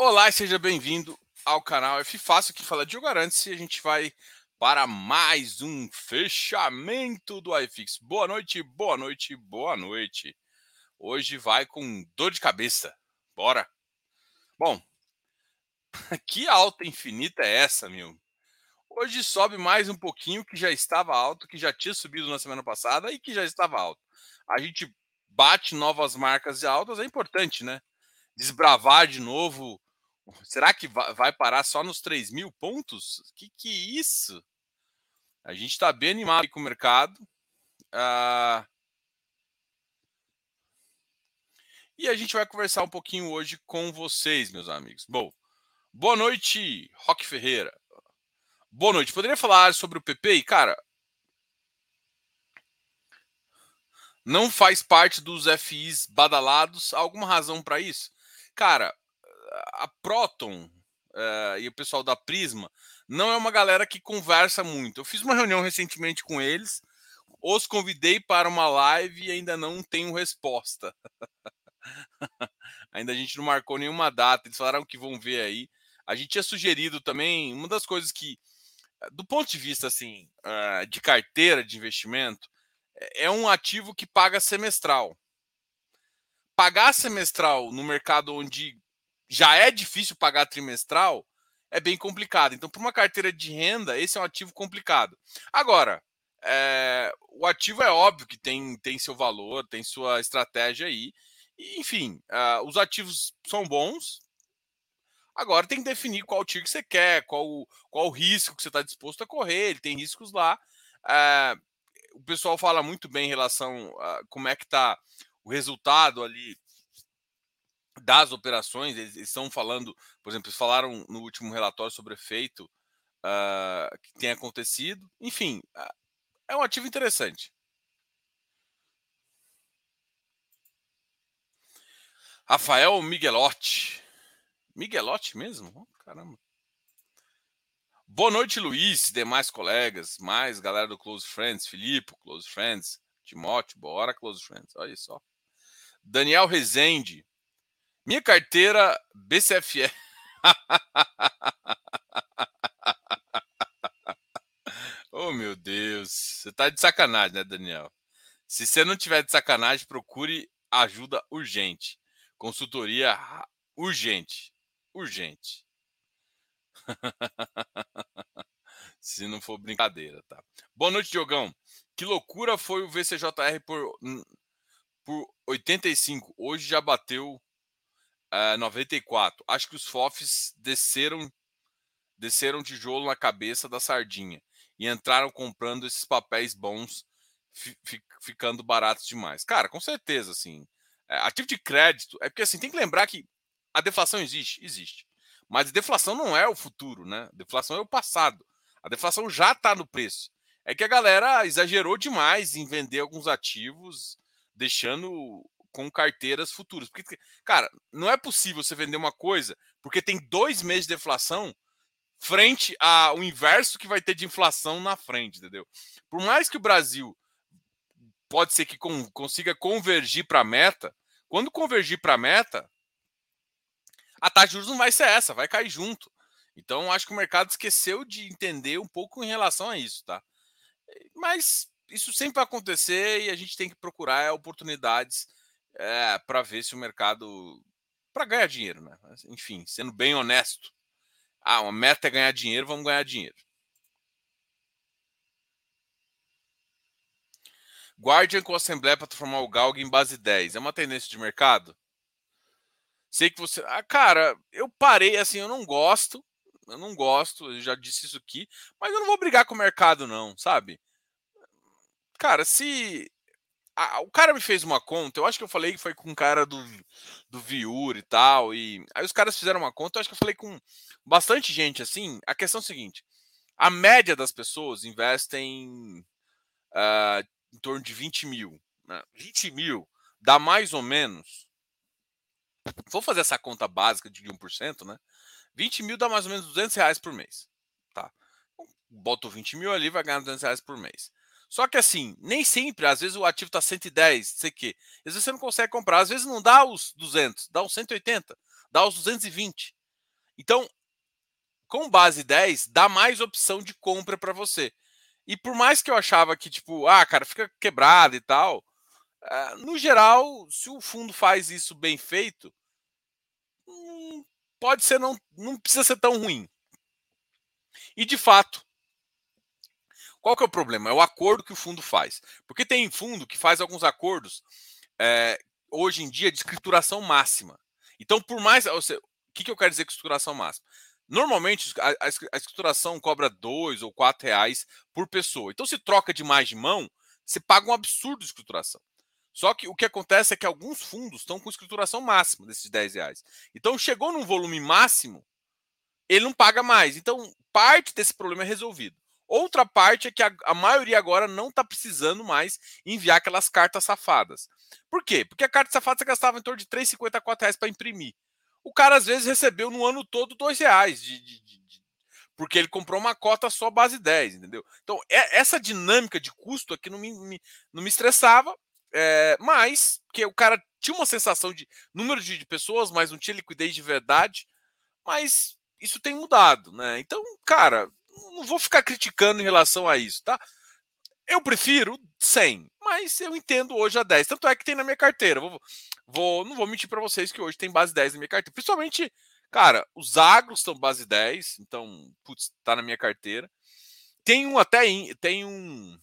Olá e seja bem-vindo ao canal F Fácil, que fala Diogo Arantes e a gente vai para mais um fechamento do iFix. Boa noite, boa noite, boa noite. Hoje vai com dor de cabeça. Bora. Bom, que alta infinita é essa, meu? Hoje sobe mais um pouquinho, que já estava alto, que já tinha subido na semana passada e que já estava alto. A gente bate novas marcas de altas, é importante, né? Desbravar de novo Será que vai parar só nos 3 mil pontos? Que que é isso? A gente está bem animado com o mercado. Ah, e a gente vai conversar um pouquinho hoje com vocês, meus amigos. Bom, boa noite, Roque Ferreira. Boa noite. Poderia falar sobre o PPI? Cara, não faz parte dos FIs badalados. Há alguma razão para isso? Cara, a Proton uh, e o pessoal da Prisma não é uma galera que conversa muito. Eu fiz uma reunião recentemente com eles, os convidei para uma live e ainda não tenho resposta. ainda a gente não marcou nenhuma data, eles falaram que vão ver aí. A gente tinha sugerido também, uma das coisas que, do ponto de vista assim, uh, de carteira de investimento, é, é um ativo que paga semestral. Pagar semestral no mercado onde já é difícil pagar trimestral, é bem complicado. Então, para uma carteira de renda, esse é um ativo complicado. Agora, é, o ativo é óbvio que tem, tem seu valor, tem sua estratégia aí. E, enfim, uh, os ativos são bons. Agora tem que definir qual tiro que você quer, qual, qual o risco que você está disposto a correr. Ele tem riscos lá. Uh, o pessoal fala muito bem em relação a como é que está o resultado ali das operações, eles, estão falando, por exemplo, eles falaram no último relatório sobre o efeito uh, que tem acontecido. Enfim, uh, é um ativo interessante. Rafael Miguelotti. Miguelotti mesmo? Oh, caramba. Boa noite, Luiz, demais colegas, mais galera do Close Friends, Filipe, Close Friends, Timóteo, bora Close Friends, olha só. Daniel Rezende, minha carteira BCFE. oh, meu Deus. Você tá de sacanagem, né, Daniel? Se você não tiver de sacanagem, procure ajuda urgente. Consultoria urgente. Urgente. Se não for brincadeira, tá? Boa noite, Diogão. Que loucura foi o VCJR por, por 85. Hoje já bateu uh, 94. Acho que os FOFs desceram desceram tijolo na cabeça da sardinha e entraram comprando esses papéis bons, fi, ficando baratos demais. Cara, com certeza, assim. É, ativo de crédito é porque assim tem que lembrar que a deflação existe, existe. Mas deflação não é o futuro, né? A deflação é o passado. A deflação já está no preço. É que a galera exagerou demais em vender alguns ativos, deixando com carteiras futuras. Porque, cara, não é possível você vender uma coisa porque tem dois meses de deflação frente ao inverso que vai ter de inflação na frente, entendeu? Por mais que o Brasil pode ser que consiga convergir para a meta, quando convergir para a meta, a taxa de juros não vai ser essa, vai cair junto. Então, acho que o mercado esqueceu de entender um pouco em relação a isso, tá? Mas isso sempre vai acontecer e a gente tem que procurar oportunidades é, para ver se o mercado. para ganhar dinheiro, né? Enfim, sendo bem honesto. Ah, uma meta é ganhar dinheiro, vamos ganhar dinheiro. Guardian com Assembleia para transformar o Galg em base 10. É uma tendência de mercado? Sei que você. Ah, cara, eu parei assim, eu não gosto. Eu não gosto, eu já disse isso aqui, mas eu não vou brigar com o mercado, não, sabe? Cara, se a, o cara me fez uma conta, eu acho que eu falei que foi com um cara do, do Viur e tal, e aí os caras fizeram uma conta, eu acho que eu falei com bastante gente assim. A questão é a seguinte: a média das pessoas investem uh, em torno de 20 mil. Né? 20 mil dá mais ou menos. Vou fazer essa conta básica de 1%, né? 20 mil dá mais ou menos 200 reais por mês. Tá? Boto 20 mil ali, vai ganhar 200 reais por mês. Só que assim, nem sempre, às vezes o ativo está 110, sei que. Às vezes você não consegue comprar, às vezes não dá os 200, dá os 180, dá os 220. Então, com base 10, dá mais opção de compra para você. E por mais que eu achava que, tipo, ah, cara, fica quebrado e tal, uh, no geral, se o fundo faz isso bem feito, hum, pode ser, não, não precisa ser tão ruim. E de fato, qual que é o problema? É o acordo que o fundo faz. Porque tem fundo que faz alguns acordos é, hoje em dia de escrituração máxima. Então, por mais. o que, que eu quero dizer com escrituração máxima? Normalmente a, a escrituração cobra dois ou quatro reais por pessoa. Então, se troca de mais de mão, você paga um absurdo de escrituração. Só que o que acontece é que alguns fundos estão com escrituração máxima desses 10 reais. Então, chegou num volume máximo, ele não paga mais. Então, parte desse problema é resolvido. Outra parte é que a, a maioria agora não está precisando mais enviar aquelas cartas safadas. Por quê? Porque a carta safada você gastava em torno de 3,50 a 4 reais para imprimir. O cara às vezes recebeu no ano todo 2 reais de, de, de, porque ele comprou uma cota só base 10, entendeu? Então, é, essa dinâmica de custo aqui não me, me não me estressava, é, mas que o cara tinha uma sensação de número de, de pessoas, mas não tinha liquidez de verdade. Mas isso tem mudado, né? Então, cara, não vou ficar criticando em relação a isso, tá? Eu prefiro 100, mas eu entendo hoje a 10. Tanto é que tem na minha carteira. Vou, vou não vou mentir para vocês que hoje tem base 10 na minha carteira. Principalmente, cara, os agros estão base 10, então, putz, tá na minha carteira. Tem um até tem um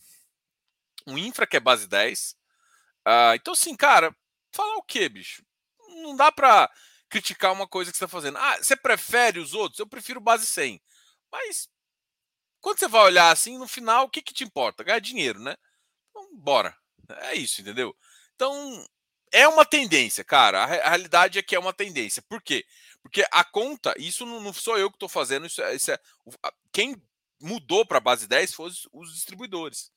um infra que é base 10. Uh, ah, então, assim, cara, falar o que, bicho? Não dá para criticar uma coisa que você está fazendo. Ah, você prefere os outros? Eu prefiro base 100. Mas quando você vai olhar assim, no final, o que, que te importa? Ganhar dinheiro, né? Então, bora. É isso, entendeu? Então, é uma tendência, cara. A, realidade é que é uma tendência. Por quê? Porque a conta, isso não, não sou eu que estou fazendo, isso é, isso é, quem mudou para a base 10 foram os, os distribuidores.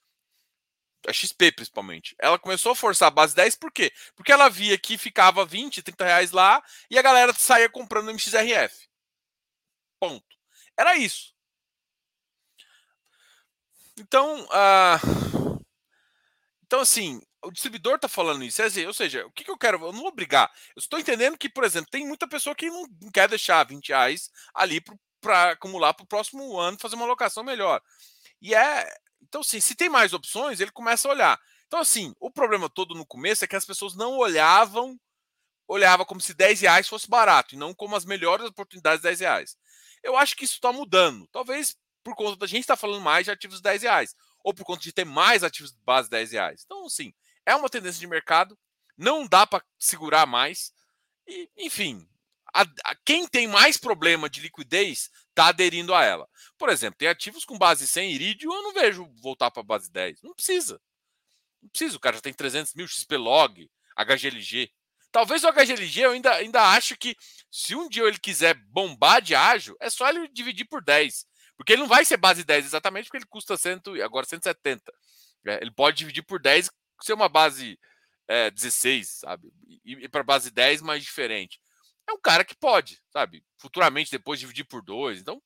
A XP, principalmente. Ela começou a forçar a base 10 por quê? Porque ela via que ficava 20, 30 reais lá e a galera saía comprando MXRF. Ponto. Era isso. Então, uh, então assim, o distribuidor está falando isso. É ou seja, o que, que, eu quero? Eu não vou brigar. Eu estou entendendo que, por exemplo, tem muita pessoa que não quer deixar 20 reais ali para acumular para o próximo ano fazer uma alocação melhor. E é. Então, assim, se tem mais opções, ele começa a olhar. Então, assim, o problema todo no começo é que as pessoas não olhavam, olhava como se 10 reais fosse barato, e não como as melhores oportunidades de 10 reais. Eu acho que isso está mudando. Talvez por conta da gente estar tá falando mais de ativos de 10 reais, ou por conta de ter mais ativos de base de 10 reais. Então, assim, é uma tendência de mercado, não dá para segurar mais. E, enfim, a, a, quem tem mais problema de liquidez está aderindo a ela. Por exemplo, tem ativos com base 100 Iridium, eu não vejo voltar para base 10. Não precisa. Não precisa, o cara já tem 300 mil XP log, HGLG. Talvez o HGLG eu ainda, ainda acho que se um dia ele quiser bombar de ágil, é só ele dividir por 10. Porque ele não vai ser base 10 exatamente porque ele custa 100, agora 170. É, ele pode dividir por 10 ser uma base é, 16, sabe? E, e para base 10 mais diferente. É um cara que pode, sabe? Futuramente depois dividir por 2. Então,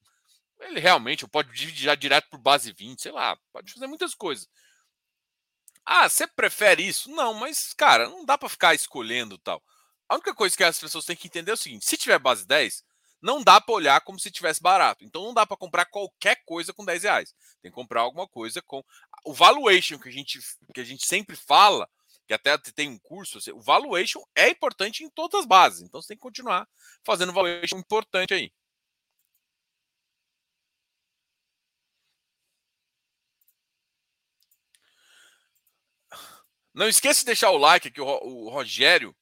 ele realmente pode dividir já direto por base 20, sei lá, pode fazer muitas coisas. Ah, você prefere isso? Não, mas, cara, não dá para ficar escolhendo tal. A única coisa que as pessoas têm que entender é o seguinte: se tiver base 10, não dá para olhar como se tivesse barato. Então não dá para comprar qualquer coisa com 10 reais. Tem que comprar alguma coisa com. O valuation que a gente, que a gente sempre fala, que até tem um curso, assim, o valuation é importante em todas as bases. Então você tem que continuar fazendo valuation importante aí. Não esqueça de deixar o like aqui, o Rogério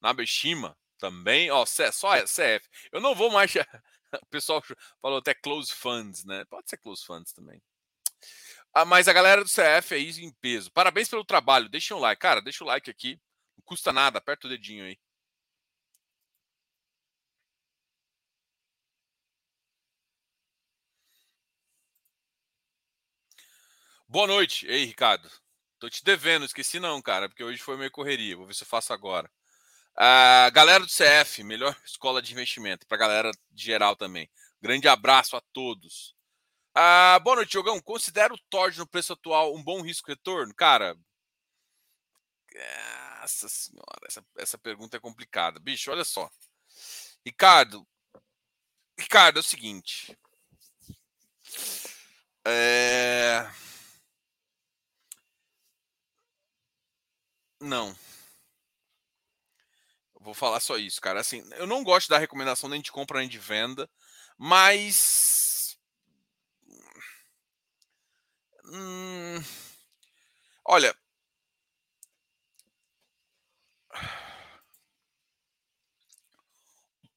Nabeshima também, ó, só CF. Eu não vou mais. O pessoal falou até close funds, né? Pode ser close funds também. Ah, mas a galera do CF é isso em peso. Parabéns pelo trabalho. Deixa um like. Cara, deixa o like aqui. Não custa nada. Aperta o dedinho aí. Boa noite. Ei, Ricardo. Tô te devendo, esqueci não, cara, porque hoje foi meio correria. Vou ver se eu faço agora. A galera do CF, melhor escola de investimento, para a galera geral também. Grande abraço a todos. Ah, boa noite, Jogão. Considera o TORD no preço atual um bom risco-retorno? Cara, nossa senhora, essa, essa pergunta é complicada. Bicho, olha só. Ricardo, Ricardo, é o seguinte. É... Não. Vou falar só isso, cara. Assim, eu não gosto da recomendação nem de compra nem de venda, mas. Hum... Olha.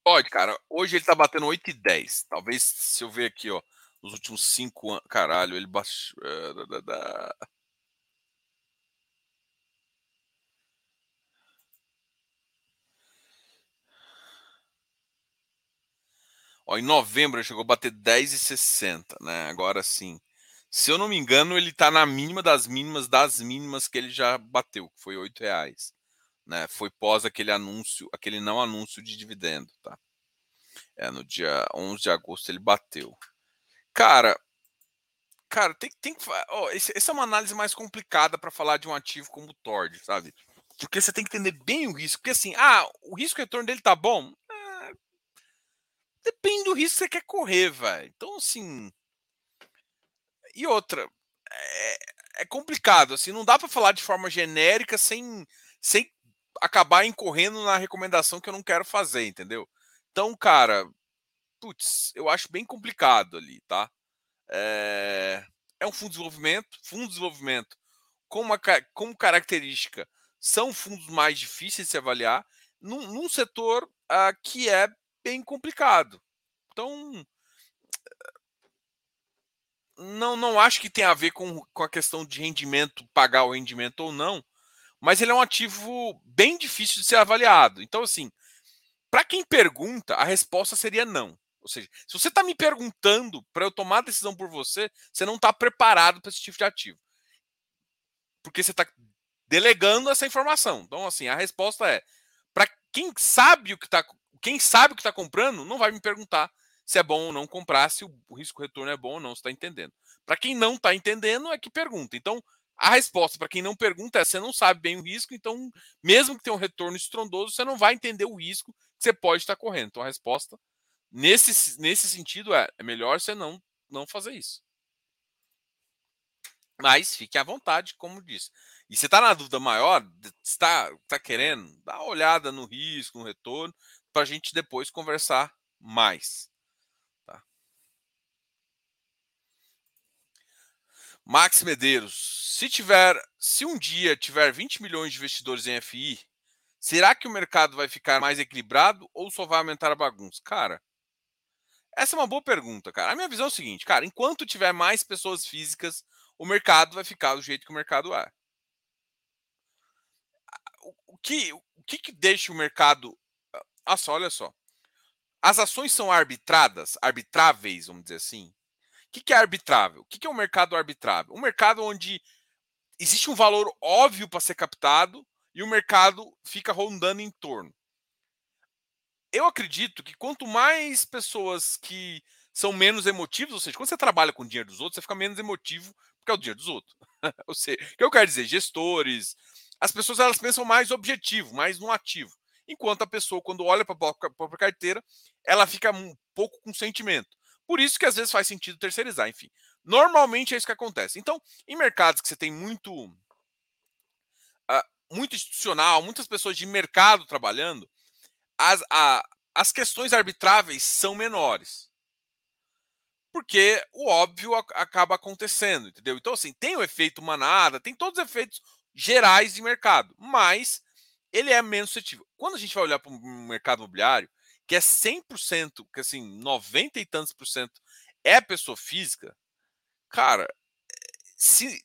Pode, cara. Hoje ele tá batendo 8,10. Talvez se eu ver aqui, ó, nos últimos 5 anos. Caralho, ele baixou. Ó, em novembro ele chegou a bater 10,60, né? Agora sim. Se eu não me engano, ele está na mínima das mínimas das mínimas que ele já bateu, que foi R$ reais. Né? Foi pós aquele anúncio, aquele não anúncio de dividendo, tá? É, no dia 11 de agosto ele bateu. Cara, cara, tem, tem que. Oh, essa é uma análise mais complicada para falar de um ativo como o Tord, sabe? Porque você tem que entender bem o risco. Porque assim, ah, o risco retorno dele tá bom? Depende do risco que você quer correr, velho. Então, assim. E outra. É, é complicado, assim, não dá para falar de forma genérica sem, sem acabar incorrendo na recomendação que eu não quero fazer, entendeu? Então, cara, putz, eu acho bem complicado ali, tá? É, é um fundo de desenvolvimento, fundo de desenvolvimento com uma, como característica são fundos mais difíceis de se avaliar num, num setor uh, que é bem complicado. Então, não, não acho que tem a ver com, com a questão de rendimento, pagar o rendimento ou não, mas ele é um ativo bem difícil de ser avaliado. Então, assim, para quem pergunta, a resposta seria não. Ou seja, se você está me perguntando para eu tomar a decisão por você, você não está preparado para esse tipo de ativo. Porque você está delegando essa informação. Então, assim, a resposta é: para quem sabe o que está quem sabe o que está comprando não vai me perguntar se é bom ou não comprar, se o risco retorno é bom ou não, está entendendo. Para quem não está entendendo, é que pergunta. Então, a resposta para quem não pergunta é: você não sabe bem o risco, então, mesmo que tenha um retorno estrondoso, você não vai entender o risco que você pode estar correndo. Então, a resposta, nesse, nesse sentido, é: é melhor você não, não fazer isso. Mas fique à vontade, como disse. E você está na dúvida maior, está tá querendo, dá uma olhada no risco, no retorno, para a gente depois conversar mais. Tá? Max Medeiros, se tiver, se um dia tiver 20 milhões de investidores em FI, será que o mercado vai ficar mais equilibrado ou só vai aumentar a bagunça? Cara, essa é uma boa pergunta, cara. A minha visão é o seguinte, cara, enquanto tiver mais pessoas físicas, o mercado vai ficar do jeito que o mercado é. O que, o que, que deixa o mercado ah, só, olha só. As ações são arbitradas, arbitráveis, vamos dizer assim. O que, que é arbitrável? O que, que é um mercado arbitrável? Um mercado onde existe um valor óbvio para ser captado e o mercado fica rondando em torno. Eu acredito que quanto mais pessoas que são menos emotivos, ou seja, quando você trabalha com o dinheiro dos outros, você fica menos emotivo porque é o dinheiro dos outros. ou seja, o que eu quero dizer, gestores, as pessoas elas pensam mais objetivo, mais no ativo enquanto a pessoa, quando olha para a própria carteira, ela fica um pouco com sentimento. Por isso que às vezes faz sentido terceirizar, enfim. Normalmente é isso que acontece. Então, em mercados que você tem muito, uh, muito institucional, muitas pessoas de mercado trabalhando, as, a, as questões arbitráveis são menores. Porque o óbvio acaba acontecendo, entendeu? Então, assim, tem o efeito manada, tem todos os efeitos gerais de mercado, mas ele é menos suscetível. Quando a gente vai olhar para o mercado imobiliário, que é 100%, que assim, 90 e tantos por cento é pessoa física, cara, se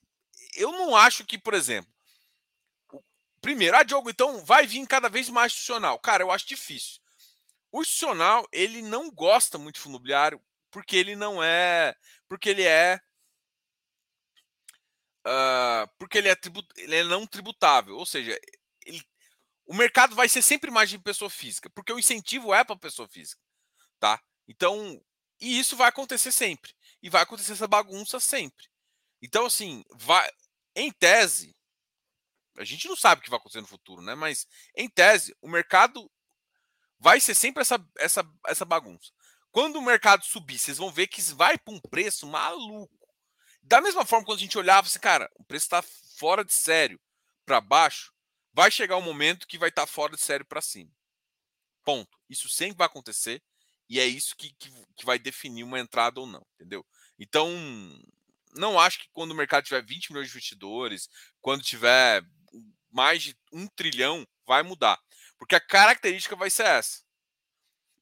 eu não acho que, por exemplo, primeiro, ah, Diogo, então vai vir cada vez mais institucional. Cara, eu acho difícil. O institucional, ele não gosta muito de fundo imobiliário porque ele não é, porque ele é Uh, porque ele é, tribut, ele é não tributável, ou seja, o mercado vai ser sempre mais de pessoa física, porque o incentivo é para pessoa física, tá? Então, e isso vai acontecer sempre. E vai acontecer essa bagunça sempre. Então, assim, vai, em tese, a gente não sabe o que vai acontecer no futuro, né? Mas, em tese, o mercado vai ser sempre essa, essa, essa bagunça. quando o mercado subir, vocês vão ver que vai para um preço maluco. Da mesma forma, quando a gente olhava assim, cara, o preço está fora de sério para baixo, vai chegar um momento que vai estar tá fora de sério para cima. Ponto. Isso sempre vai acontecer e é isso que, que, que, vai definir uma entrada ou não, entendeu? Então, não acho que quando o mercado tiver 20 milhões de investidores, quando tiver mais de um trilhão, vai mudar. Porque a característica vai ser essa.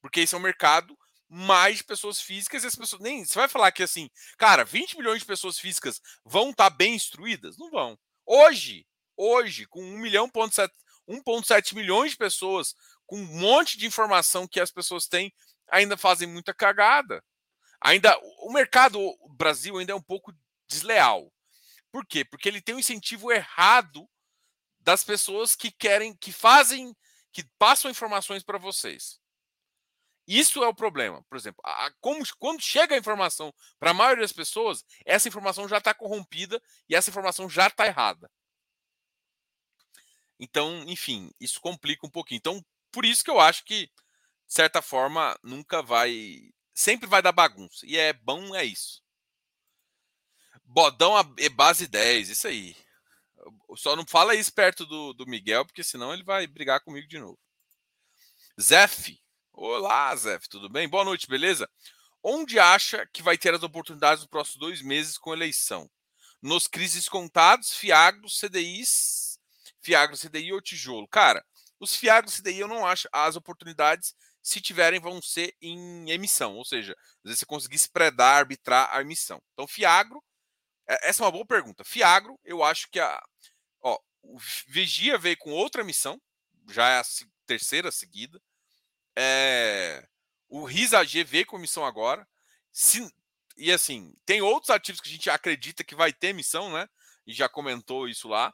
Porque esse é um mercado mais pessoas físicas e as pessoas. Nem. Você vai falar que assim, cara, 20 milhões de pessoas físicas vão estar tá bem instruídas? Não vão. Hoje, hoje, com 1 milhão, 1,7 milhões de pessoas, com um monte de informação que as pessoas têm, ainda fazem muita cagada. Ainda o mercado o Brasil ainda é um pouco desleal. Por quê? Porque ele tem um incentivo errado das pessoas que querem, que fazem, que passam informações para vocês. Isso é o problema. Por exemplo, a, como, quando chega a informação para a maioria das pessoas, essa informação já está corrompida e essa informação já está errada. Então, enfim, isso complica um pouquinho. Então, por isso que eu acho que, de certa forma, nunca vai. Sempre vai dar bagunça. E é bom, é isso. Bodão é base 10, isso aí. Só não fala isso perto do, do Miguel, porque senão ele vai brigar comigo de novo. Zef. Olá, Zef, tudo bem? Boa noite, beleza? Onde acha que vai ter as oportunidades nos próximos dois meses com eleição? Nos crises contados, Fiagros, CDIs, Fiagro, CDI ou tijolo? Cara, os Fiagros, CDI eu não acho. As oportunidades, se tiverem, vão ser em emissão. Ou seja, às vezes você conseguir spreadar, arbitrar a emissão. Então, Fiagro, é, essa é uma boa pergunta. Fiagro, eu acho que a. Ó, o Vigia veio com outra missão, já é a terceira seguida. É, o RISA G veio com missão agora. Se, e assim, tem outros ativos que a gente acredita que vai ter missão, né? E já comentou isso lá.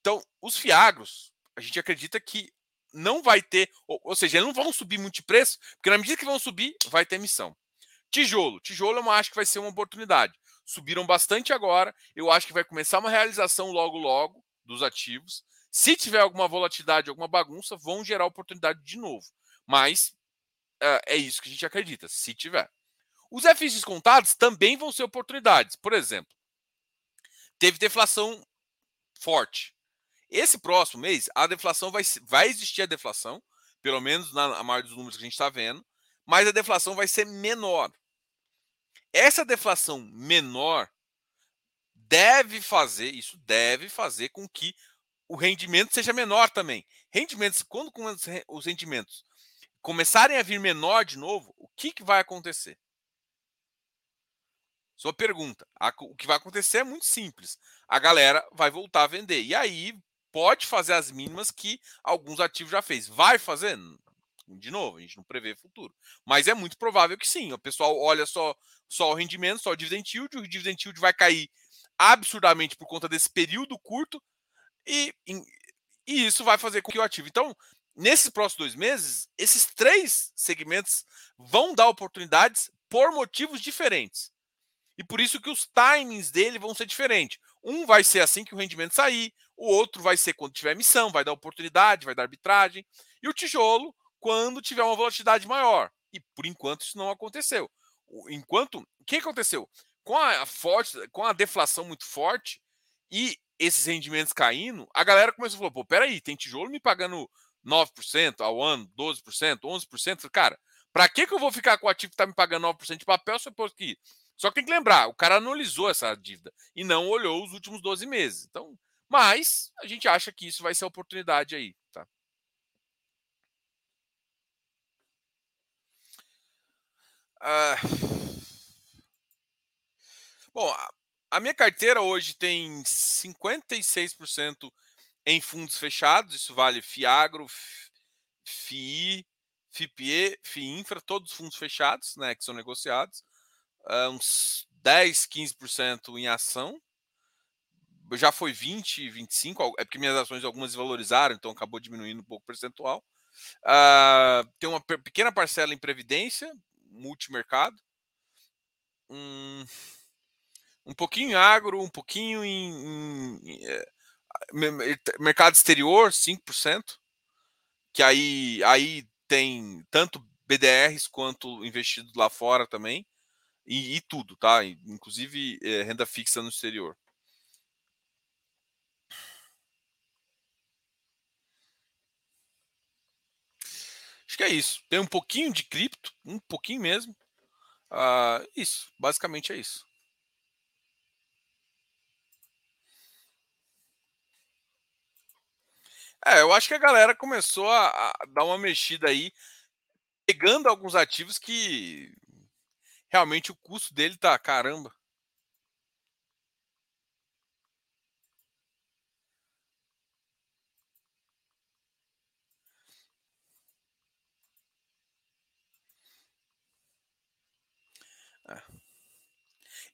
Então, os Fiagros, a gente acredita que não vai ter, ou, ou seja, não vão subir muito de preço, porque na medida que vão subir, vai ter missão. Tijolo. Tijolo eu acho que vai ser uma oportunidade subiram bastante agora. Eu acho que vai começar uma realização logo, logo dos ativos. Se tiver alguma volatilidade, alguma bagunça, vão gerar oportunidade de novo. Mas uh, é isso que a gente acredita, se tiver. Os FIs descontados também vão ser oportunidades. Por exemplo, teve deflação forte. Esse próximo mês, a deflação vai, vai existir a deflação, pelo menos na, maioria dos números que a gente está vendo, mas a deflação vai ser menor. Essa deflação menor deve fazer, isso deve fazer com que o rendimento seja menor também. Rendimentos, quando os rendimentos começarem a vir menor de novo, o que, que vai acontecer? Sua pergunta. O que vai acontecer é muito simples. A galera vai voltar a vender. E aí pode fazer as mínimas que alguns ativos já fez. Vai fazer? De novo, a gente não prevê futuro. Mas é muito provável que sim. O pessoal olha só, só o rendimento, só o dividend yield, o dividend yield vai cair absurdamente por conta desse período curto e, e isso vai fazer com que o ativo. Então, nesses próximos dois meses, esses três segmentos vão dar oportunidades por motivos diferentes. E por isso que os timings dele vão ser diferentes. Um vai ser assim que o rendimento sair, o outro vai ser quando tiver emissão, vai dar oportunidade, vai dar arbitragem. E o tijolo quando tiver uma volatilidade maior. E por enquanto isso não aconteceu. Enquanto o que aconteceu? Com a forte, com a deflação muito forte e esses rendimentos caindo, a galera começou a falar: pô, peraí, tem tijolo me pagando 9% ao ano, 12%, 11%. Cara, para que, que eu vou ficar com o ativo que está me pagando 9% de papel se eu. Só que tem que lembrar, o cara analisou essa dívida e não olhou os últimos 12 meses. Então, mas a gente acha que isso vai ser oportunidade aí. Ah, bom, a minha carteira hoje tem 56% em fundos fechados, isso vale FIAGRO, FII, FIPE, FIINFRA, todos os fundos fechados, né, que são negociados, uh, uns 10, 15% em ação, já foi 20, 25, é porque minhas ações algumas valorizaram, então acabou diminuindo um pouco o percentual. Uh, tem uma pequena parcela em previdência, multimercado. Um, um pouquinho em agro, um pouquinho em, em, em é, mercado exterior, 5%, que aí, aí tem tanto BDRs quanto investido lá fora também. E, e tudo, tá? Inclusive é, renda fixa no exterior. Que é isso. Tem um pouquinho de cripto, um pouquinho mesmo. Uh, isso, basicamente é isso. É, eu acho que a galera começou a, a dar uma mexida aí, pegando alguns ativos que realmente o custo dele tá caramba.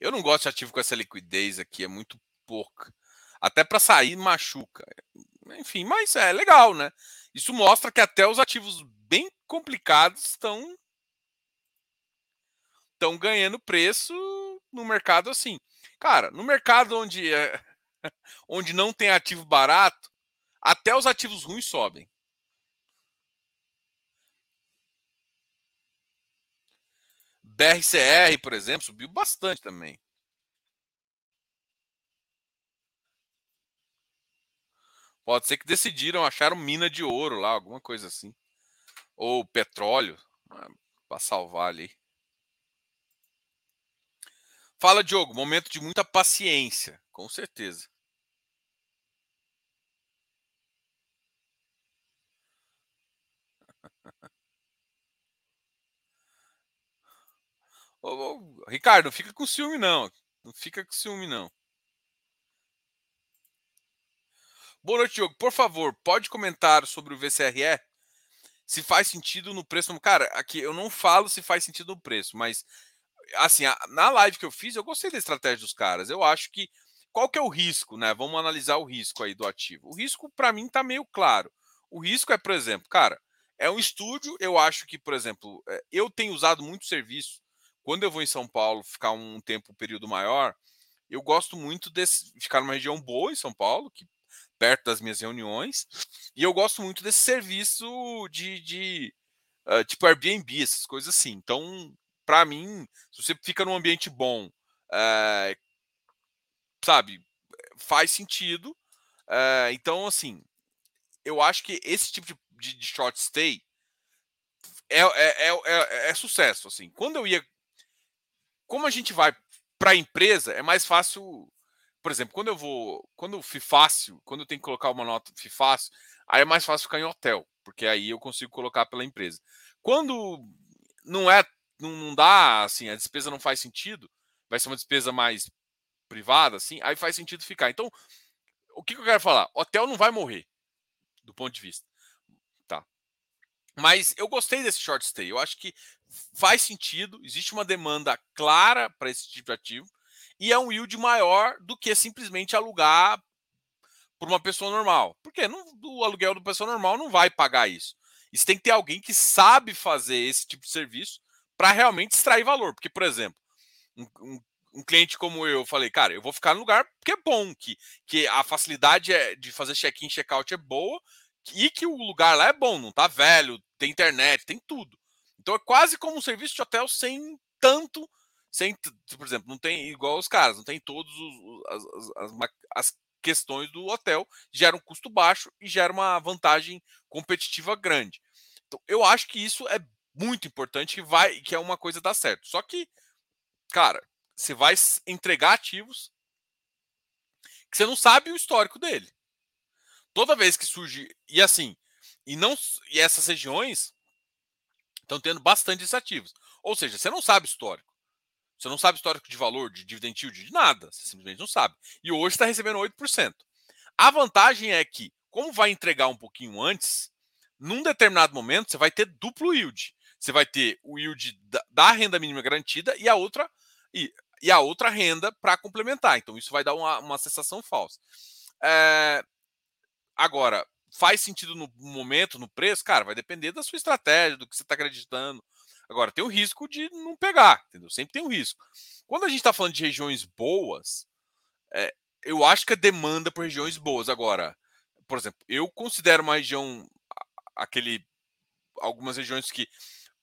Eu não gosto de ativo com essa liquidez aqui, é muito pouca. Até para sair machuca. Enfim, mas é legal, né? Isso mostra que até os ativos bem complicados estão estão ganhando preço no mercado assim. Cara, no mercado onde é, onde não tem ativo barato, até os ativos ruins sobem. BRCR, por exemplo, subiu bastante também. Pode ser que decidiram, acharam mina de ouro lá, alguma coisa assim. Ou petróleo, né, para salvar ali. Fala, Diogo, momento de muita paciência, com certeza. Ô, ô, Ricardo, não fica com ciúme, não. Não fica com ciúme, não. Boa noite, Diogo. Por favor, pode comentar sobre o VCRE? Se faz sentido no preço. Cara, aqui eu não falo se faz sentido no preço, mas assim, na live que eu fiz, eu gostei da estratégia dos caras. Eu acho que qual que é o risco, né? Vamos analisar o risco aí do ativo. O risco para mim tá meio claro. O risco é, por exemplo, cara, é um estúdio, eu acho que, por exemplo, é, eu tenho usado muito serviço quando eu vou em São Paulo ficar um tempo, um período maior, eu gosto muito de ficar numa região boa em São Paulo, que perto das minhas reuniões. E eu gosto muito desse serviço de, de uh, tipo Airbnb, essas coisas assim. Então, para mim, se você fica num ambiente bom, uh, sabe, faz sentido. Uh, então, assim, eu acho que esse tipo de, de, de short stay é, é, é, é, sucesso. Assim, quando eu ia, como a gente vai para a empresa, é mais fácil por exemplo, quando eu vou, quando eu fácil, quando eu tenho que colocar uma nota fácil, aí é mais fácil ficar em hotel, porque aí eu consigo colocar pela empresa. Quando não é, não, não dá, assim, a despesa não faz sentido, vai ser uma despesa mais privada, assim, aí faz sentido ficar. Então, o que, que eu quero falar? Hotel não vai morrer, do ponto de vista. Mas eu gostei desse short stay. Eu acho que faz sentido, existe uma demanda clara para esse tipo de ativo e é um yield maior do que simplesmente alugar por uma pessoa normal. Porque não, o aluguel do pessoa normal não vai pagar isso. Isso tem que ter alguém que sabe fazer esse tipo de serviço para realmente extrair valor. Porque, por exemplo, um, um, um, cliente como eu, eu falei, cara, eu vou ficar no lugar porque é bom, que, que a facilidade é, de fazer check-in, check-out é boa e que o lugar lá é bom, não tá velho, tem internet, tem tudo. Então é quase como um serviço de hotel sem tanto sem, por exemplo, não tem igual os caras, não tem todos os, as, as, as, questões do hotel, gera um custo baixo e gera uma vantagem competitiva grande. Então, eu acho que isso é muito importante que vai que é uma coisa dar certo. Só que, cara, você vai entregar ativos que você não sabe o histórico dele. Toda vez que surge e assim, e não e essas regiões estão tendo bastante esses ativos. Ou seja, você não sabe histórico. Você não sabe histórico de valor, de dividend yield, de nada. Você simplesmente não sabe. E hoje está recebendo 8%. A vantagem é que, como vai entregar um pouquinho antes, num determinado momento você vai ter duplo yield. Você vai ter o yield da, da renda mínima garantida e a outra e, e a outra renda para complementar. Então isso vai dar uma, uma sensação falsa. É, agora, faz sentido no momento, no preço? Cara, vai depender da sua estratégia, do que você está acreditando. Agora, tem o risco de não pegar, entendeu? Sempre tem um risco. Quando a gente está falando de regiões boas, é, eu acho que a demanda por regiões boas. Agora, por exemplo, eu considero uma região, aquele, algumas regiões que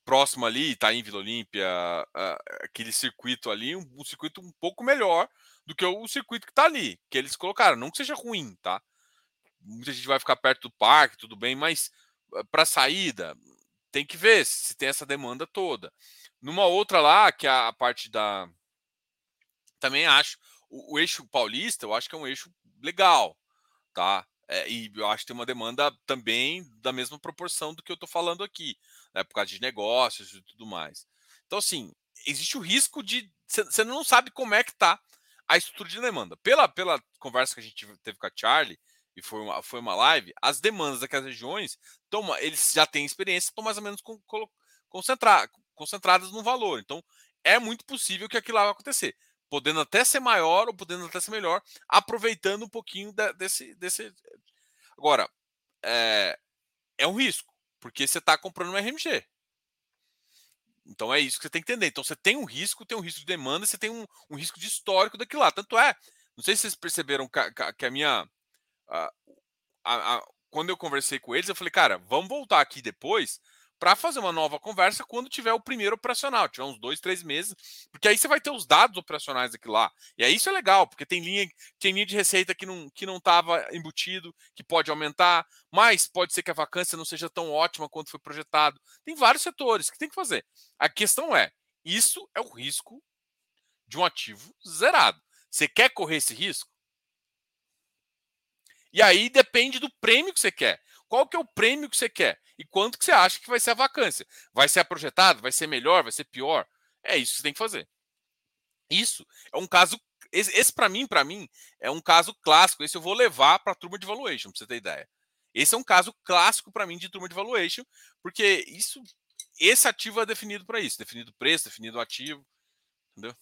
próximo ali, em Vila Olímpia, aquele circuito ali, um, um, circuito um pouco melhor do que o circuito que está ali, que eles colocaram. Não que seja ruim, tá? Muita gente vai ficar perto do parque, tudo bem, mas uh, para saída tem que ver se tem essa demanda toda. Numa outra lá, que é a parte da. Também acho. O, o eixo paulista, eu acho que é um eixo legal, tá? É, e eu acho que tem uma demanda também da mesma proporção do que eu estou falando aqui, né, por causa de negócios e tudo mais. Então, assim, existe o risco de. Você não sabe como é que está a estrutura de demanda. Pela, pela conversa que a gente teve com a Charlie, e foi uma, foi uma live, as demandas daquelas regiões, toma, eles já têm experiência, estão mais ou menos com, com, concentra, concentradas no valor. Então, é muito possível que aquilo lá vai acontecer. Podendo até ser maior ou podendo até ser melhor, aproveitando um pouquinho da, desse, desse. Agora, é, é um risco, porque você está comprando um RMG. Então é isso que você tem que entender. Então você tem um risco, tem um risco de demanda, você tem um, um risco de histórico daquilo lá. Tanto é, não sei se vocês perceberam que, que a minha. A, a, quando eu conversei com eles, eu falei, cara, vamos voltar aqui depois para fazer uma nova conversa quando tiver o primeiro operacional, tiver uns dois, três meses, porque aí você vai ter os dados operacionais aqui lá. E aí isso é legal, porque tem linha, tem linha de receita que não que não estava embutido, que pode aumentar, mas pode ser que a vacância não seja tão ótima quanto foi projetado. Tem vários setores que tem que fazer. A questão é, isso é o risco de um ativo zerado. Você quer correr esse risco? E aí depende do prêmio que você quer. Qual que é o prêmio que você quer? E quanto que você acha que vai ser a vacância? Vai ser projetado? Vai ser melhor? Vai ser pior? É isso que você tem que fazer. Isso é um caso. Esse, esse para mim, para mim, é um caso clássico. Esse eu vou levar para a turma de valuation, para você ter ideia. Esse é um caso clássico para mim de turma de valuation, porque isso, esse ativo é definido para isso, definido preço, definido ativo, entendeu?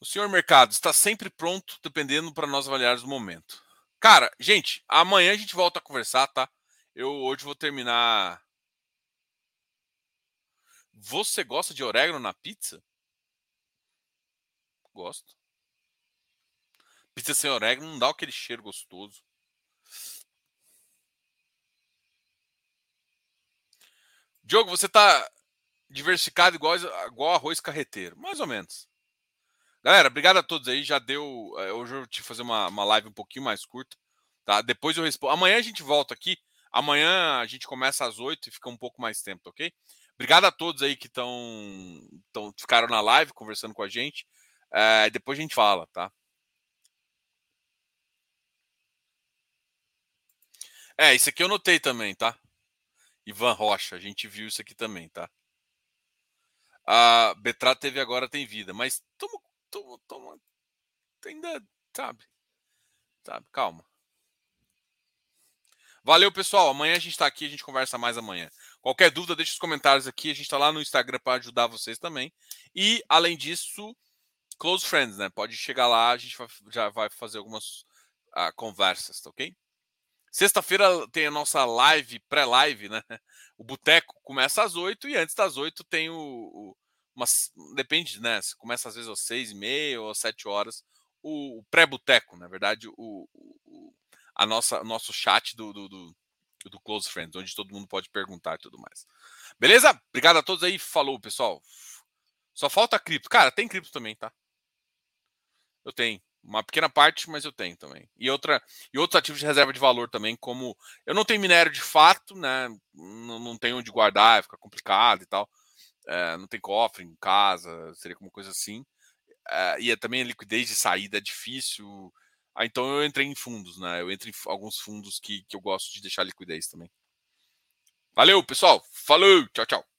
O senhor mercado está sempre pronto, dependendo para nós avaliarmos o momento. Cara, gente, amanhã a gente volta a conversar, tá? Eu hoje vou terminar. Você gosta de orégano na pizza? Gosto. Pizza sem orégano não dá aquele cheiro gostoso. Diogo, você tá diversificado igual, igual arroz carreteiro. Mais ou menos. Galera, obrigado a todos aí. Já deu. Eh, hoje eu te fazer uma, uma live um pouquinho mais curta. Tá? Depois eu respondo. Amanhã a gente volta aqui. Amanhã a gente começa às 8 e fica um pouco mais tempo, ok? Obrigado a todos aí que estão. ficaram na live conversando com a gente. É, depois a gente fala, tá? É, isso aqui eu notei também, tá? Ivan Rocha, a gente viu isso aqui também, tá? A Betra teve agora tem vida, mas toma, toma, toma, ainda, sabe? Sabe, calma. Valeu, pessoal. Amanhã a gente está aqui, a gente conversa mais amanhã. Qualquer dúvida, deixe os comentários aqui. A gente está lá no Instagram para ajudar vocês também. E, além disso, close friends, né? Pode chegar lá, a gente já vai fazer algumas uh, conversas, tá ok? Sexta-feira tem a nossa live, pré-live, né? O boteco começa às 8 e antes das 8 tem o. o umas, depende, né? Começa às vezes às 6 e meia ou às 7 horas. O, o pré-boteco, na verdade, o, o, a nossa nosso chat do, do, do, do Close Friends, onde todo mundo pode perguntar e tudo mais. Beleza? Obrigado a todos aí. Falou, pessoal. Só falta cripto. Cara, tem cripto também, tá? Eu tenho. Uma pequena parte, mas eu tenho também. E, outra, e outros ativos de reserva de valor também, como eu não tenho minério de fato, né? Não, não tenho onde guardar, fica complicado e tal. É, não tem cofre em casa, seria como coisa assim. É, e é, também a liquidez de saída é difícil. Ah, então eu entrei em fundos, né? Eu entro em alguns fundos que, que eu gosto de deixar liquidez também. Valeu, pessoal. Falou. Tchau, tchau.